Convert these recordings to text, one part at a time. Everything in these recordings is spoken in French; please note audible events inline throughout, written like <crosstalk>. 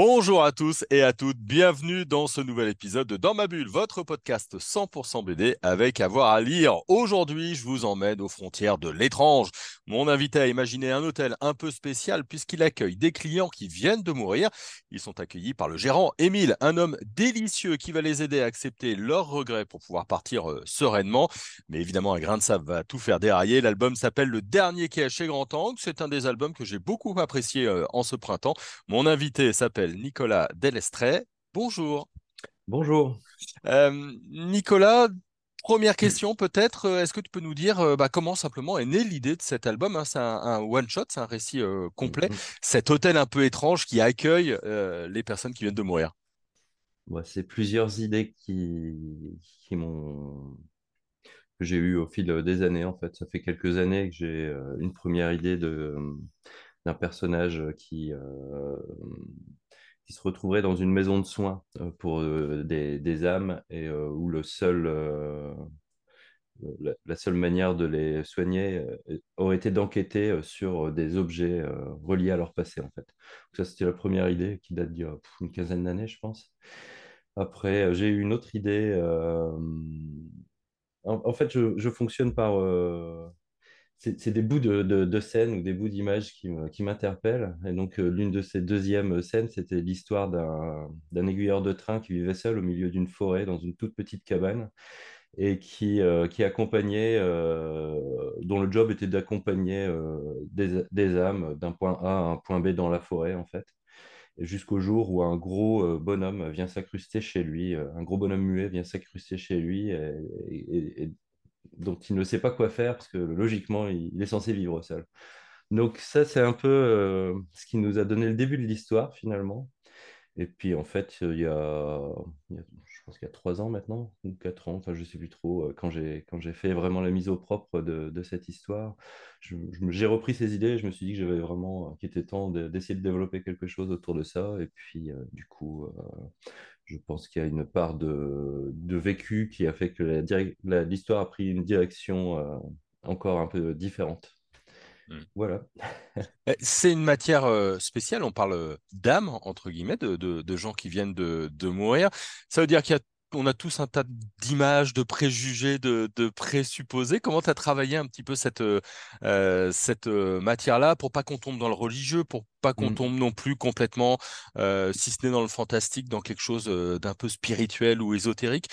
Bonjour à tous et à toutes, bienvenue dans ce nouvel épisode de Dans ma bulle, votre podcast 100% BD avec avoir à lire. Aujourd'hui, je vous emmène aux frontières de l'étrange. Mon invité a imaginé un hôtel un peu spécial puisqu'il accueille des clients qui viennent de mourir. Ils sont accueillis par le gérant Émile, un homme délicieux qui va les aider à accepter leurs regrets pour pouvoir partir euh, sereinement. Mais évidemment, un grain de sable va tout faire dérailler. L'album s'appelle Le Dernier qui Grand Angle. C'est un des albums que j'ai beaucoup apprécié euh, en ce printemps. Mon invité s'appelle Nicolas Delestré. Bonjour. Bonjour. Euh, Nicolas, première question peut-être, euh, est-ce que tu peux nous dire euh, bah, comment simplement est née l'idée de cet album hein? C'est un, one-shot, c'est un récit complet, mm-hmm. cet hôtel un peu étrange qui accueille les personnes qui viennent de mourir. c'est plusieurs idées qui, qui m'ont que j'ai eu au fil des années en fait. Ça fait quelques années que j'ai une première idée de d'un personnage qui qui se retrouverait dans une maison de soins euh, pour euh, des, âmes et euh, où le seul, la, seule manière de les soigner aurait été d'enquêter sur des objets reliés à leur passé, en fait. ça, c'était la première idée qui date d'il y a une quinzaine d'années, je pense. Après, j'ai eu une autre idée. En, fait, je fonctionne par c'est des bouts de, de, scènes ou des bouts d'images qui m'interpellent. Et donc, euh, l'une de ces deuxièmes scènes, c'était l'histoire d'un aiguilleur de train qui vivait seul au milieu d'une forêt dans une toute petite cabane et qui, euh, qui accompagnait, euh, dont le job était d'accompagner des, des, âmes d'un point A à un point B dans la forêt, en fait. Jusqu'au jour où un gros bonhomme vient s'incruster chez lui, un gros bonhomme muet vient s'incruster chez lui et, dont il ne sait pas quoi faire parce que logiquement, il, est censé vivre seul. Donc ça, c'est un peu euh, ce qui nous a donné le début de l'histoire finalement. Et puis en fait, il y a, je pense qu'il y a trois ans maintenant, ou quatre ans, enfin je ne sais plus trop, euh, quand j'ai, quand j'ai fait vraiment la mise au propre de, de cette histoire, j'ai repris ces idées et je me suis dit que j'avais vraiment, qu'il était temps d'essayer de développer quelque chose autour de ça. Et puis euh, du coup, je pense qu'il y a une part de, vécu qui a fait que l'histoire a pris une direction euh, encore un peu différente. Hmm. Voilà. <laughs> Eh, c'est une matière euh, spéciale, on parle d'âme, entre guillemets, de, gens qui viennent de, de mourir. Ça veut dire qu'il y a on a tous un tas d'images, de préjugés, de, présupposés. Comment tu as travaillé un petit peu cette, euh, euh, cette euh, matière-là pour pas qu'on tombe dans le religieux, pour pas qu'on mmh. tombe non plus complètement, si ce n'est dans le fantastique, dans quelque chose d'un peu spirituel ou ésotérique.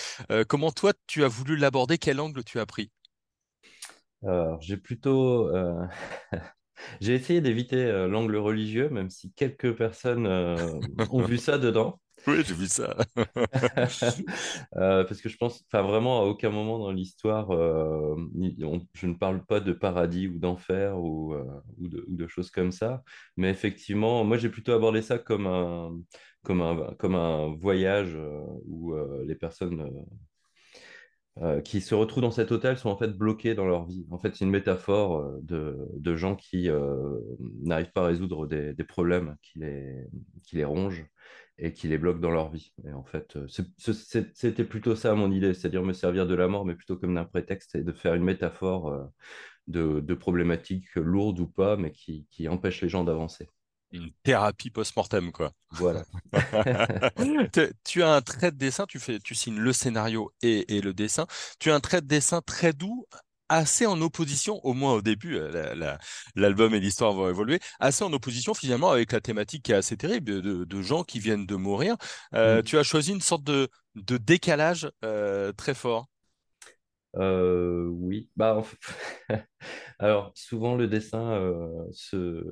comment toi, tu as voulu l'aborder? Quel angle tu as pris? J'ai plutôt... <laughs> j'ai essayé d'éviter l'angle religieux, même si quelques personnes ont vu ça dedans. <laughs> Oui, j'ai vu ça. <laughs> Euh, parce que je pense, enfin vraiment, à aucun moment dans l'histoire, euh, je ne parle pas de paradis ou d'enfer ou, euh, ou, de, choses comme ça. Mais effectivement, moi, j'ai plutôt abordé ça comme un, comme un, comme un voyage où les personnes qui se retrouvent dans cet hôtel sont en fait bloquées dans leur vie. En fait, c'est une métaphore de, de gens qui n'arrivent pas à résoudre des, des problèmes qui les, qui les rongent et qui les bloquent dans leur vie. Et en fait, euh, c'était plutôt ça mon idée, c'est-à-dire me servir de la mort, mais plutôt comme d'un prétexte et de faire une métaphore euh, de, problématiques lourdes ou pas, mais qui, qui empêchent les gens d'avancer. Une thérapie post-mortem, quoi. Voilà. <laughs> tu as un trait de dessin, tu, fais, tu signes le scénario et, et le dessin. Tu as un trait de dessin très doux, assez en opposition, au moins au début, euh, l'album et l'histoire vont évoluer, assez en opposition finalement avec la thématique qui est assez terrible de, gens qui viennent de mourir. Euh, mm. Tu as choisi une sorte de, décalage euh, très fort. oui, bah, <laughs> alors souvent le dessin se...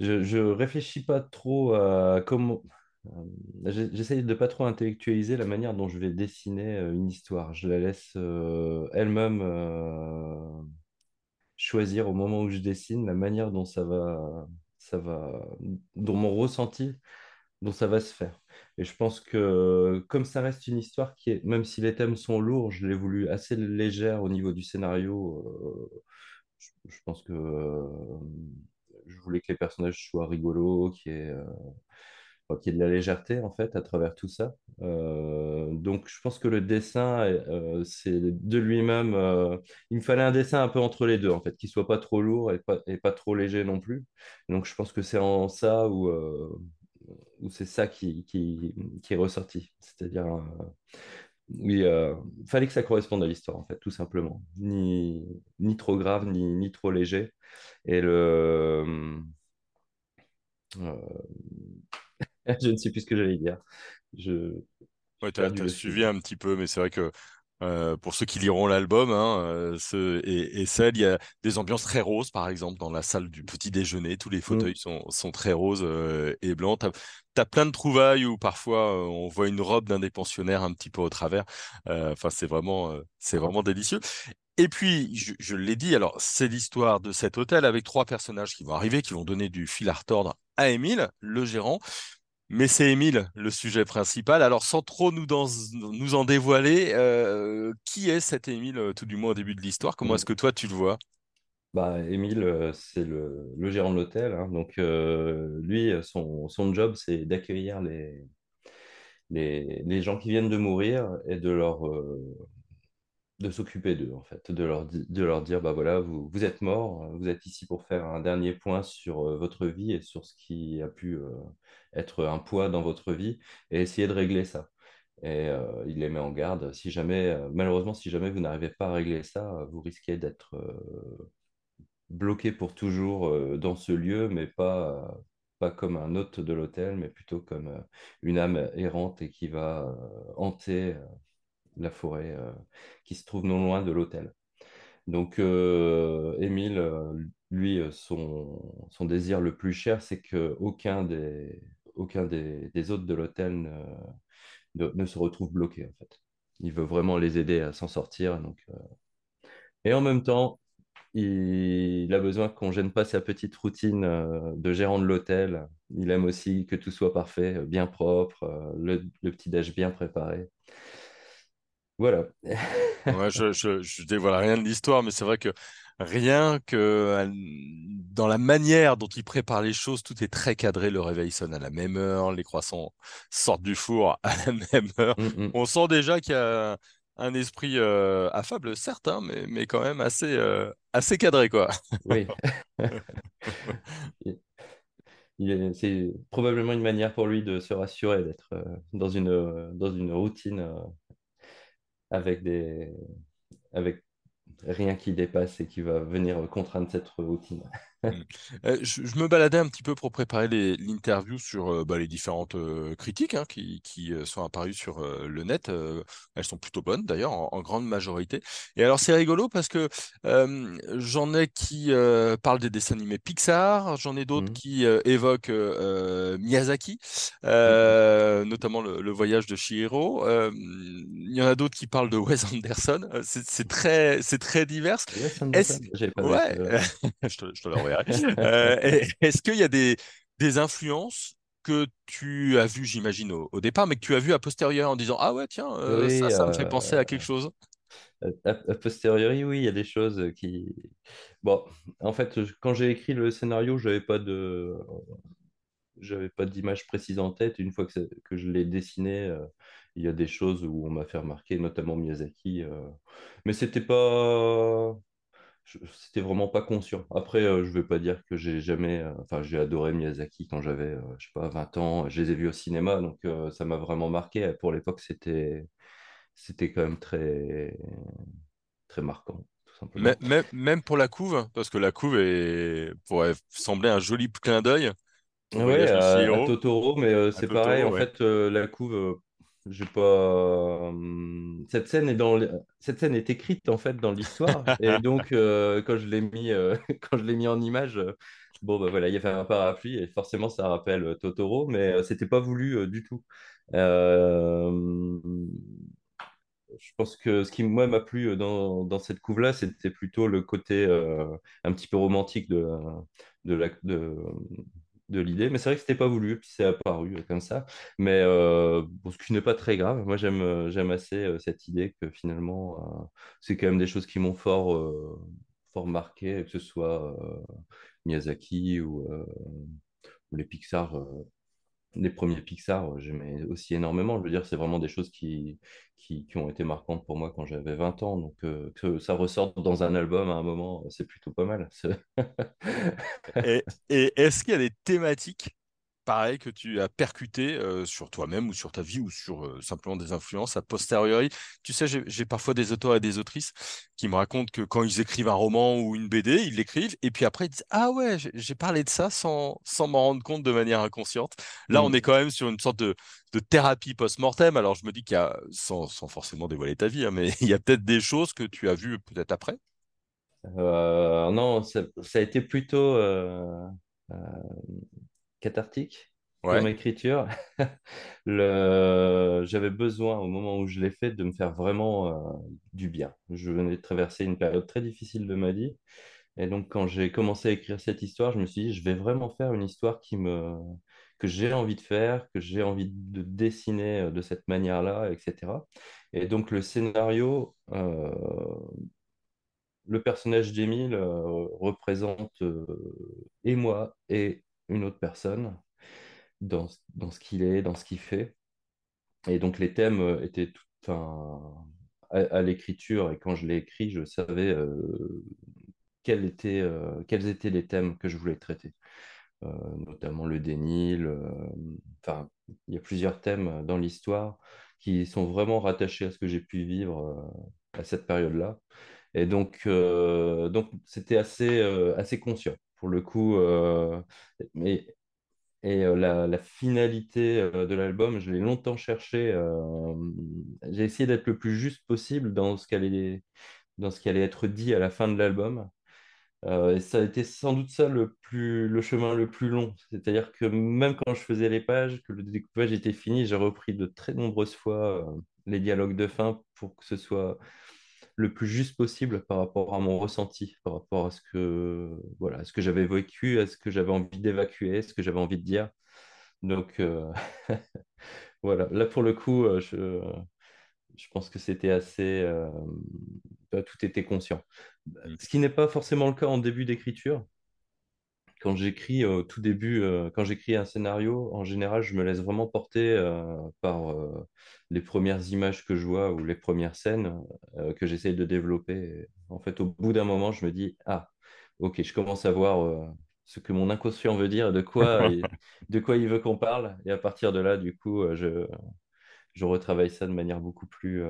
Je, je réfléchis pas trop à comment j'essaye de pas trop intellectualiser la manière dont je vais dessiner euh, une histoire. Je la laisse euh, elle-même choisir au moment où je dessine la manière dont ça va, ça va, dont mon ressenti, dont ça va se faire. Et je pense que comme ça reste une histoire qui est, même si les thèmes sont lourds, je l'ai voulu assez légère au niveau du scénario. je, pense que je voulais que les personnages soient rigolos, euh, qu'il y ait de la légèreté en fait à travers tout ça. Euh, donc je pense que le dessin, euh, c'est de lui-même. euh, il me fallait un dessin un peu entre les deux en fait, qui soit pas trop lourd et pas, et pas trop léger non plus. Donc je pense que c'est en ça où, où c'est ça qui, qui, qui est ressorti. C'est-à-dire, oui, fallait que ça corresponde à l'histoire en fait, tout simplement. Ni, ni trop grave, ni, ni trop léger. Et le. <laughs> je ne sais plus ce que j'allais dire. Je, Ouais, t'as le suivi un petit peu, mais c'est vrai que euh, pour ceux qui liront l'album, hein, euh, ce, et, et celle, il y a des ambiances très roses, par exemple, dans la salle du petit déjeuner. Tous les Mm, fauteuils sont, sont très roses euh, et blancs. T'as, t'as plein de trouvailles où parfois on voit une robe d'un des pensionnaires un petit peu au travers. Enfin, c'est vraiment, c'est vraiment délicieux. Et puis, je, je l'ai dit, alors c'est l'histoire de cet hôtel avec trois personnages qui vont arriver, qui vont donner du fil à retordre à Émile, le gérant. Mais c'est Émile, le sujet principal. Alors, sans trop nous, dans- nous en dévoiler, euh, qui est cet Émile, euh, tout du moins au début de l'histoire? Comment est-ce mm. que toi, tu le vois? Bah, Émile, euh, c'est le, le gérant de l'hôtel. hein. Donc, euh, lui, son, son job, c'est d'accueillir les, les, les gens qui viennent de mourir et de leur, euh, de s'occuper d'eux, en fait, de leur, de leur dire, bah voilà, vous, vous êtes morts, vous êtes ici pour faire un dernier point sur euh, votre vie et sur ce qui a pu euh, être un poids dans votre vie et essayer de régler ça. Et euh, il les met en garde. Si jamais, malheureusement, si jamais vous n'arrivez pas à régler ça, vous risquez d'être bloqué pour toujours dans ce lieu, mais pas, pas comme un hôte de l'hôtel, mais plutôt comme une âme errante et qui va hanter la forêt euh, qui se trouve non loin de l'hôtel. Donc, euh, Émile, euh, lui, son, désir le plus cher, c'est que aucun des, aucun des, hôtes de l'hôtel ne, ne, ne se retrouve bloqué, en fait. Il veut vraiment les aider à s'en sortir. Donc, Et en même temps, il, a besoin qu'on gêne pas sa petite routine de gérant de l'hôtel. Il aime aussi que tout soit parfait, bien propre, le, le petit-déj bien préparé. Voilà. Ouais, je, je, je dévoile rien de l'histoire, mais c'est vrai que rien que euh, dans la manière dont il prépare les choses, tout est très cadré. Le réveil sonne à la même heure, les croissants sortent du four <laughs> à la même heure. Mm, mm. On sent déjà qu'il y a un esprit euh, affable, certes, hein, mais, mais quand même assez, euh, assez cadré, quoi. Oui. <laughs> C'est probablement une manière pour lui de se rassurer d'être dans une, dans une routine avec des, avec rien qui dépasse et qui va venir contraindre cette routine. Mm. Euh, je, je me baladais un petit peu pour préparer l'interview sur euh, bah, les différentes euh, critiques hein, qui, qui, sont apparues sur le net. Elles sont plutôt bonnes d'ailleurs, en, en grande majorité. Et alors c'est rigolo parce que j'en ai qui parlent des dessins animés Pixar, j'en ai d'autres Mm, qui évoquent Miyazaki, notamment le, le voyage de Chihiro. Euh, Il y en a d'autres qui parlent de Wes Anderson. C'est c'est très, très divers. Wes. Anderson? Ouais, <laughs> je te, je te Euh, <laughs> est-ce qu'il y a des, des influences que tu as vues, j'imagine, au, au départ, mais que tu as vues a posteriori en disant, Ah ouais, tiens, euh, ça, Oui, ça me fait penser à euh, quelque chose? A, a posteriori, oui, il y a des choses qui... Bon, en fait, je- quand j'ai écrit le scénario, j'avais pas de... j'avais pas d'image précise en tête. Une fois que, que je l'ai dessiné, euh, il y a des choses où on m'a fait remarquer, notamment Miyazaki. euh, Mais c'était pas... C'était vraiment pas conscient. Après, euh, je vais pas dire que j'ai jamais... euh, Enfin, j'ai adoré Miyazaki quand j'avais, euh, je sais pas, 20 ans. Je les ai vus au cinéma, donc euh, ça m'a vraiment marqué. Pour l'époque, c'était... C'était quand même très très marquant, tout Mais- simplement. Même, même pour la couve, parce que la couve est, pourrait sembler un joli clin d'œil de à, à Totoro, mais euh, c'est pareil. Totoro, En ouais. fait, la couve, euh, j'ai pas. hum, Cette scène est dans. l- Cette scène est écrite en fait dans l'histoire, <laughs> et donc euh, quand je l'ai mis, euh, <laughs> quand je l'ai mis en image, euh, bon bah voilà, il y avait un parapluie et forcément ça rappelle euh, Totoro, mais euh, c'était pas voulu euh, du tout. Euh, je pense que ce qui moi m'a plu euh, dans, dans cette couve-là, c'était plutôt le côté euh, un petit peu romantique de, de la, de, de l'idée. Mais c'est vrai que c'était pas voulu, puis c'est apparu euh, comme ça. Mais euh, bon, ce qui n'est pas très grave. Moi, j'aime euh, j'aime assez cette idée que finalement, c'est quand même des choses qui m'ont fort, fort marqué, que ce soit Miyazaki ou, ou les Pixar les premiers Pixar, euh, j'aimais aussi énormément. Je veux dire, c'est vraiment des choses qui, qui, ont été marquantes pour moi quand j'avais 20 ans. Donc, euh, que ça ressorte dans un album à un moment, c'est plutôt pas mal. <laughs> et est-ce qu'il y a des thématiques pareil que tu as percuté euh, sur toi-même ou sur ta vie ou sur euh, simplement des influences a posteriori. Tu sais, j'ai parfois des auteurs et des autrices qui me racontent que quand ils écrivent un roman ou une BD, ils l'écrivent et puis après ils disent Ah ouais, j'ai parlé de ça sans, sans m'en rendre compte de manière inconsciente. Là, on mm. est quand même sur une sorte de, de thérapie post-mortem. Alors je me dis qu'il y a, sans, sans, forcément dévoiler ta vie, hein, mais <laughs> il y a peut-être des choses que tu as vues peut-être après. Euh, non, ça, ça, a été plutôt cathartique pour mon écriture. <laughs> le... J'avais besoin, au moment où je l'ai fait, de me faire vraiment euh, du bien. Je venais de traverser une période très difficile de ma vie. Et donc, quand j'ai commencé à écrire cette histoire, je me suis dit, je vais vraiment faire une histoire qui me... que j'ai envie de faire, que j'ai envie de dessiner euh, de cette manière-là, etc. Et donc, le scénario, euh, le personnage d'Émile représente et moi et une autre personne dans, dans ce qu'il est, dans ce qu'il fait. Et donc les thèmes euh, étaient tout un... à, l'écriture, et quand je l'ai écrit, je savais euh, quels, étaient, euh, quels étaient les thèmes que je voulais traiter. notamment le déni, enfin, il y a plusieurs thèmes dans l'histoire qui sont vraiment rattachés à ce que j'ai pu vivre à cette période-là. Et donc, donc c'était assez, assez conscient pour le coup. Euh, mais, et euh, la, finalité euh, de l'album, je l'ai longtemps cherché. j'ai essayé d'être le plus juste possible dans ce dans ce qui allait être dit à la fin de l'album. et ça a été sans doute ça le, plus, le chemin le plus long. C'est-à-dire que même quand je faisais les pages, que le découpage était fini, j'ai repris de très nombreuses fois les dialogues de fin pour que ce soit le plus juste possible par rapport à mon ressenti, par rapport à ce que, voilà, ce que j'avais vécu, à ce que j'avais envie d'évacuer, ce que j'avais envie de dire. Donc, euh, <laughs> voilà, là pour le coup, euh, je, je pense que c'était assez. Euh, bah, tout était conscient. Mm. Ce qui n'est pas forcément le cas en début d'écriture quand j'écris au tout début, euh, quand j'écris un scénario, en général, je me laisse vraiment porter euh, par euh, les premières images que je vois ou les premières scènes que j'essaye de développer. en fait, au bout d'un moment, je me dis, ah, ok, je commence à voir ce que mon inconscient veut dire, de quoi, <laughs> de quoi il veut qu'on parle. Et à partir de là, du coup, je, je retravaille ça de manière beaucoup plus,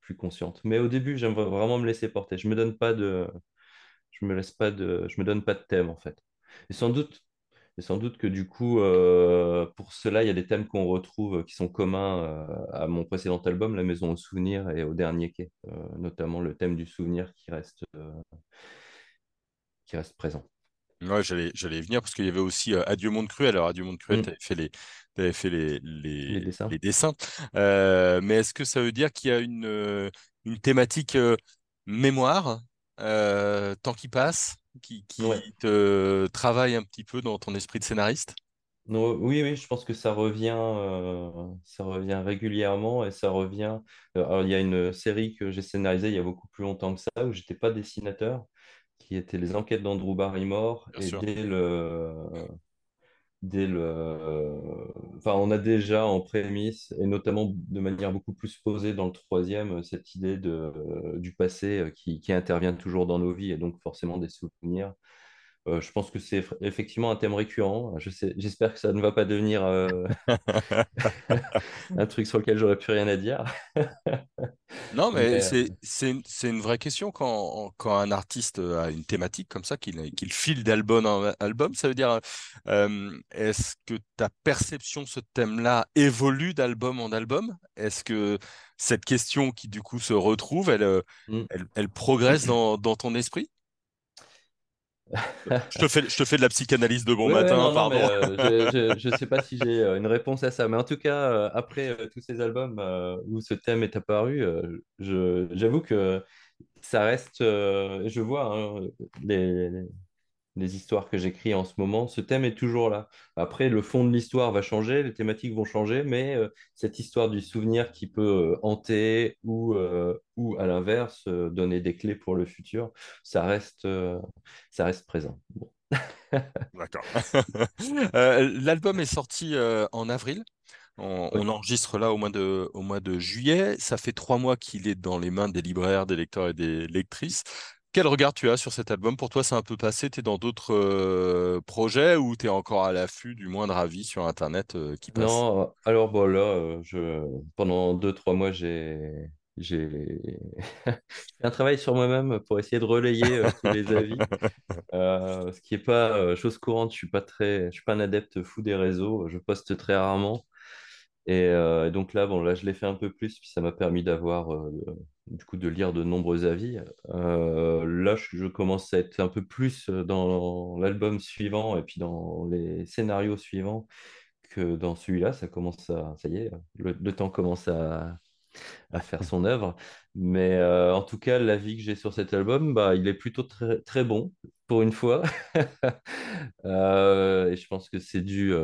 plus consciente. Mais au début, j'aime vraiment me laisser porter. Je me donne pas de, je me laisse pas de, je me donne pas de thème en fait. Et sans doute, et sans doute que du coup, euh, pour cela, il y a des thèmes qu'on retrouve euh, qui sont communs euh, à mon précédent album, La Maison au Souvenir, et au Dernier Quai, notamment le thème du souvenir qui reste, qui reste présent. Ouais, j'allais, j'allais venir parce qu'il y avait aussi Adieu Monde Cruel. Alors, Adieu Monde Cruel, mm. tu avais fait les, avais fait les, les, dessins. Les dessins. mais est-ce que ça veut dire qu'il y a une, une thématique mémoire, temps qui passe? Qui, te travaille un petit peu dans ton esprit de scénariste? Non, oui, oui, je pense que ça revient, euh, ça revient régulièrement et ça revient. Euh, alors, il y a une série que j'ai scénarisée il y a beaucoup plus longtemps que ça, où j'étais pas dessinateur, qui était Les Enquêtes d'Andrew Barrymore. et dès le, dès le... Enfin, on a déjà en prémisse, et notamment de manière beaucoup plus posée dans le troisième, cette idée de, du passé qui, qui, intervient toujours dans nos vies et donc forcément des souvenirs. Euh, je pense que c'est effectivement un thème récurrent. J'espère que ça ne va pas devenir euh, <laughs> un truc sur lequel j'aurais plus rien à dire. <laughs> non, mais, euh, c'est une, vraie question quand, quand, un artiste a une thématique comme ça, qu'il file d'album en album. Ça veut dire, est-ce que ta perception de ce thème-là évolue d'album en album? Est-ce que cette question qui du coup se retrouve, elle, mm. elle, progresse dans, dans ton esprit? Je, te fais, je te fais de la psychanalyse de bon matin, pardon. Euh, je ne sais pas si j'ai euh, une réponse à ça, mais en tout cas, euh, après tous ces albums où ce thème est apparu, j'avoue que ça reste. je vois hein, les, les histoires que j'écris en ce moment, ce thème est toujours là. Après, le fond de l'histoire va changer, les thématiques vont changer, mais euh, cette histoire du souvenir qui peut euh, hanter ou, euh, ou à l'inverse, donner des clés pour le futur, ça reste, ça reste présent. <laughs> D'accord. <laughs> L'album est sorti en avril. On enregistre là au mois de, au mois de juillet. Ça fait trois mois qu'il est dans les mains des libraires, des lecteurs et des lectrices. Quel regard tu as sur cet album? Pour toi, c'est un peu passé. Tu es dans d'autres euh, projets ou tu es encore à l'affût du moindre avis sur Internet euh, qui passe? Non, alors bon là, euh, je, pendant deux, trois mois, j'ai, <laughs> fait un travail sur moi-même pour essayer de relayer euh, tous les avis. <laughs> Euh, ce qui n'est pas euh, chose courante. Je suis pas très, je suis pas un adepte fou des réseaux. Je poste très rarement. Et, euh, et donc là, bon, là, je l'ai fait un peu plus, puis ça m'a permis d'avoir, euh, du coup, de lire de nombreux avis. Euh, là, je, commence à être un peu plus dans l'album suivant et puis dans les scénarios suivants que dans celui-là. Ça commence à, ça y est, le, temps commence à, à faire son œuvre. Mais en tout cas, l'avis que j'ai sur cet album, bah, il est plutôt très, très bon pour une fois. <laughs> Et je pense que c'est dû.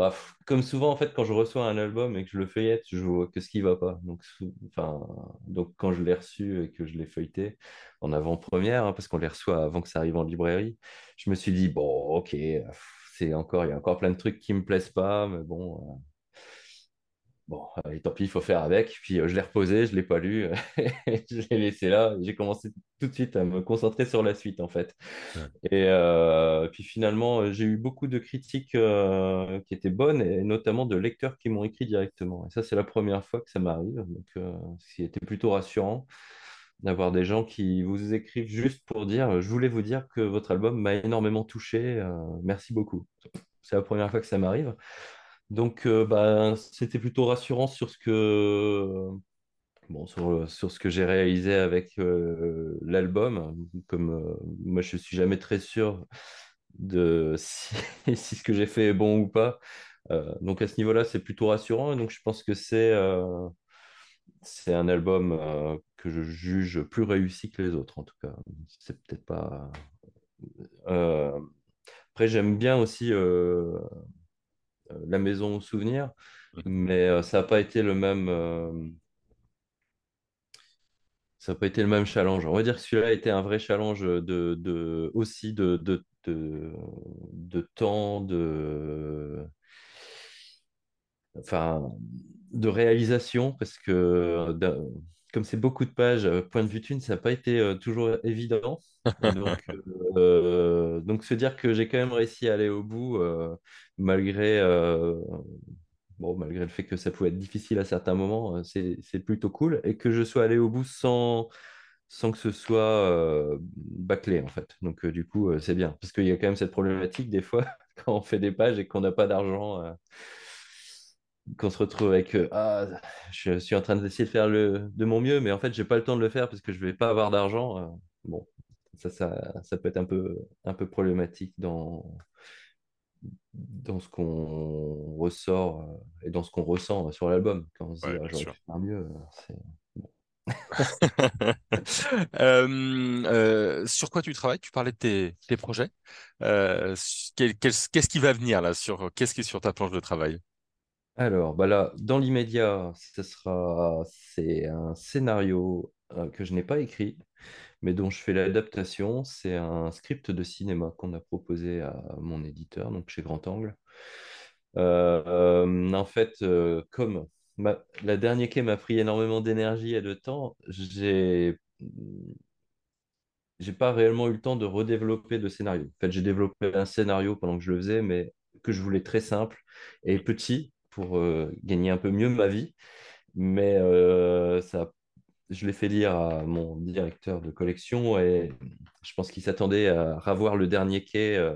Euh, bah, comme souvent, en fait, quand je reçois un album et que je le feuillette, je vois que ce qui va pas. Donc, donc quand je l'ai reçu et que je l'ai feuilleté en avant-première, hein, parce qu'on les reçoit avant que ça arrive en librairie, je me suis dit, bon, ok, il y a encore plein de trucs qui me plaisent pas, mais bon. Bon, euh, et tant pis, il faut faire avec. Puis euh, je l'ai reposé, je ne l'ai pas lu, <laughs> je l'ai laissé là. J'ai commencé tout de suite à me concentrer sur la suite, en fait. Ouais. Et euh, puis finalement, euh, j'ai eu beaucoup de critiques euh, qui étaient bonnes, et notamment de lecteurs qui m'ont écrit directement. Et ça, c'est la première fois que ça m'arrive. Donc, euh, ce qui était plutôt rassurant d'avoir des gens qui vous écrivent juste pour dire, je voulais vous dire que votre album m'a énormément touché, euh, merci beaucoup. C'est la première fois que ça m'arrive. Donc, euh, bah, c'était plutôt rassurant sur ce que, bon, sur, sur ce que j'ai réalisé avec euh, l'album. Comme euh, moi, je suis jamais très sûr de <laughs> si, ce que j'ai fait est bon ou pas. Donc, à ce niveau-là, c'est plutôt rassurant. Et donc, je pense que c'est c'est un album que je juge plus réussi que les autres, en tout cas. C'est peut-être pas. Après, j'aime bien aussi. La Maison au souvenir, mais euh, ça n'a pas été le même, euh, ça a pas été le même challenge. On va dire que celui-là a été un vrai challenge de, de- aussi de, de, de, de temps, de, enfin, de réalisation, parce que euh, comme c'est beaucoup de pages, euh, point de vue thune, ça n'a pas été euh, toujours évident. <laughs> Donc, euh, donc se dire que j'ai quand même réussi à aller au bout, malgré, bon, malgré le fait que ça pouvait être difficile à certains moments, c'est, plutôt cool. Et que je sois allé au bout sans, sans que ce soit euh, bâclé, en fait. Donc, euh, du coup, euh, c'est bien. Parce qu'il y a quand même cette problématique, des fois, <laughs> quand on fait des pages et qu'on n'a pas d'argent, qu'on se retrouve avec euh, Ah, je suis en train d'essayer de faire le, de mon mieux, mais en fait, j'ai pas le temps de le faire parce que je vais pas avoir d'argent. Euh, bon, ça, ça, ça peut être un peu, un peu problématique dans dans ce qu'on ressort euh, et dans ce qu'on ressent sur l'album. Quand on se dit, Ouais, ah, j'aurais pu faire mieux, euh, c'est... <laughs> Euh, euh, sur quoi tu travailles? Tu parlais de tes, tes projets. Euh, qu'est-ce qui va venir là sur qu'est-ce qui est sur ta planche de travail? Alors, bah dans l'immédiat, ce sera, c'est un scénario euh, que je n'ai pas écrit, mais dont je fais l'adaptation. C'est un script de cinéma qu'on a proposé à mon éditeur, donc chez Grand Angle. Euh, euh, en fait, comme la dernière quai m'a pris énormément d'énergie et de temps, j'ai j'ai pas réellement eu le temps de redévelopper de scénario. En fait, j'ai développé un scénario pendant que je le faisais, mais que je voulais très simple et petit pour euh, gagner un peu mieux ma vie. Mais euh, ça, je l'ai fait lire à mon directeur de collection et je pense qu'il s'attendait à revoir le dernier quai, euh,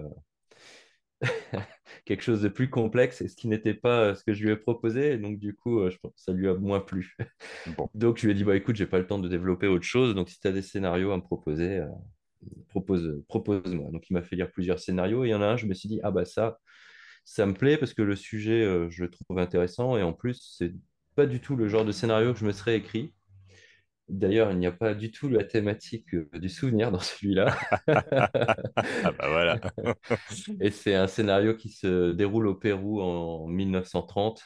<laughs> quelque chose de plus complexe, et ce qui n'était pas ce que je lui ai proposé. Donc, du coup, je pense que ça lui a moins plu. <laughs> Bon. Donc, je lui ai dit, bah, écoute, j'ai pas le temps de développer autre chose. Donc, si tu as des scénarios à me proposer, euh, propose, propose-moi. Donc, il m'a fait lire plusieurs scénarios. Et il y en a un, je me suis dit, ah bah ça, ça me plaît parce que le sujet, euh, je le trouve intéressant. Et en plus, c'est pas du tout le genre de scénario que je me serais écrit. D'ailleurs, il n'y a pas du tout la thématique euh, du souvenir dans celui-là. <laughs> Ah bah voilà. Et c'est un scénario qui se déroule au Pérou en 1930.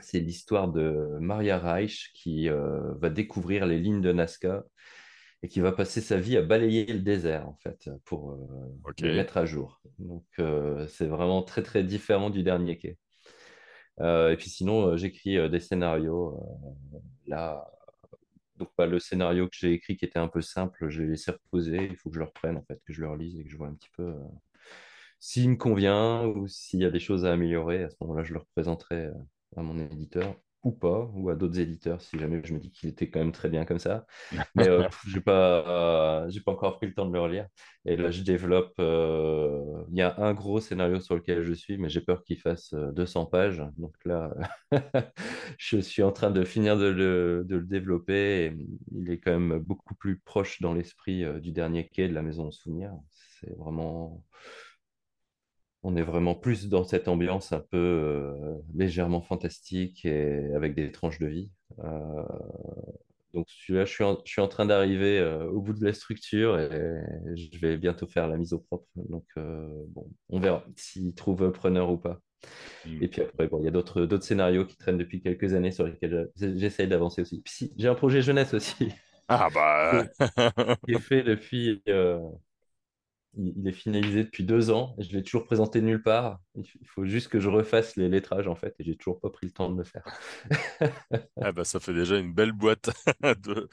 C'est l'histoire de Maria Reich qui euh, va découvrir les lignes de Nazca et qui va passer sa vie à balayer le désert, en fait, pour Ok. les mettre à jour. Donc, c'est vraiment très, très différent du dernier quai. et puis sinon, j'écris des scénarios. là, donc bah, le scénario que j'ai écrit qui était un peu simple, j'ai laissé reposer. Il faut que je le reprenne, en fait, que je le relise et que je vois un petit peu s'il me convient ou s'il y a des choses à améliorer. À ce moment-là, je le représenterai à mon éditeur ou pas, ou à d'autres éditeurs si jamais je me dis qu'il était quand même très bien comme ça. <laughs> Mais euh, je n'ai pas, euh, pas encore pris le temps de le relire. Et là, je développe. Euh, il y a un gros scénario sur lequel je suis, mais j'ai peur qu'il fasse 200 pages. Donc là, <laughs> je suis en train de finir de le, de le développer. Et il est quand même beaucoup plus proche dans l'esprit du dernier quai de la Maison Souvenir. C'est vraiment on est vraiment plus dans cette ambiance un peu euh, légèrement fantastique et avec des tranches de vie. Euh, donc celui-là, je suis en, je suis en train d'arriver euh, au bout de la structure et je vais bientôt faire la mise au propre. Donc bon, on verra s'il trouve preneur ou pas. Mm. Et puis après, bon, il y a d'autres, scénarios qui traînent depuis quelques années sur lesquels j'essaye d'avancer aussi. Si, j'ai un projet jeunesse aussi. Ah bah. <laughs> qui est fait depuis il, est finalisé depuis deux ans et je l'ai toujours présenté nulle part. Il faut juste que je refasse les lettrages en fait et j'ai toujours pas pris le temps de le faire. <laughs> ah bah, ça fait déjà une belle boîte <laughs> <laughs> de,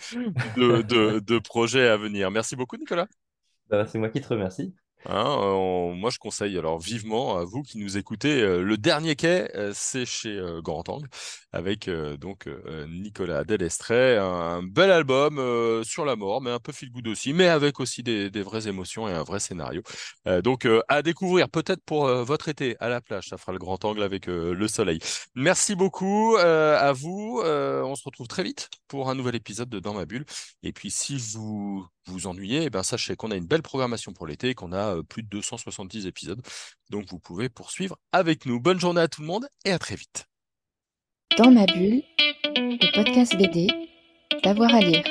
de, de, projets à venir. Merci beaucoup Nicolas. Bah, c'est moi qui te remercie. Hein, moi, je conseille alors vivement à vous qui nous écoutez euh, le dernier quai, euh, c'est chez euh, Grand Angle avec donc Nicolas Delestret, un, bel album sur la mort, mais un peu feel good aussi, mais avec aussi des, des vraies émotions et un vrai scénario. donc à découvrir peut-être pour votre été à la plage, ça fera le Grand Angle avec le soleil. Merci beaucoup à vous. on se retrouve très vite pour un nouvel épisode de Dans ma bulle. Et puis si vous vous ennuyez, eh ben, sachez qu'on a une belle programmation pour l'été, qu'on a plus de 270 épisodes. Donc vous pouvez poursuivre avec nous. Bonne journée à tout le monde et à très vite. Dans ma bulle, le podcast BD, d'avoir à lire.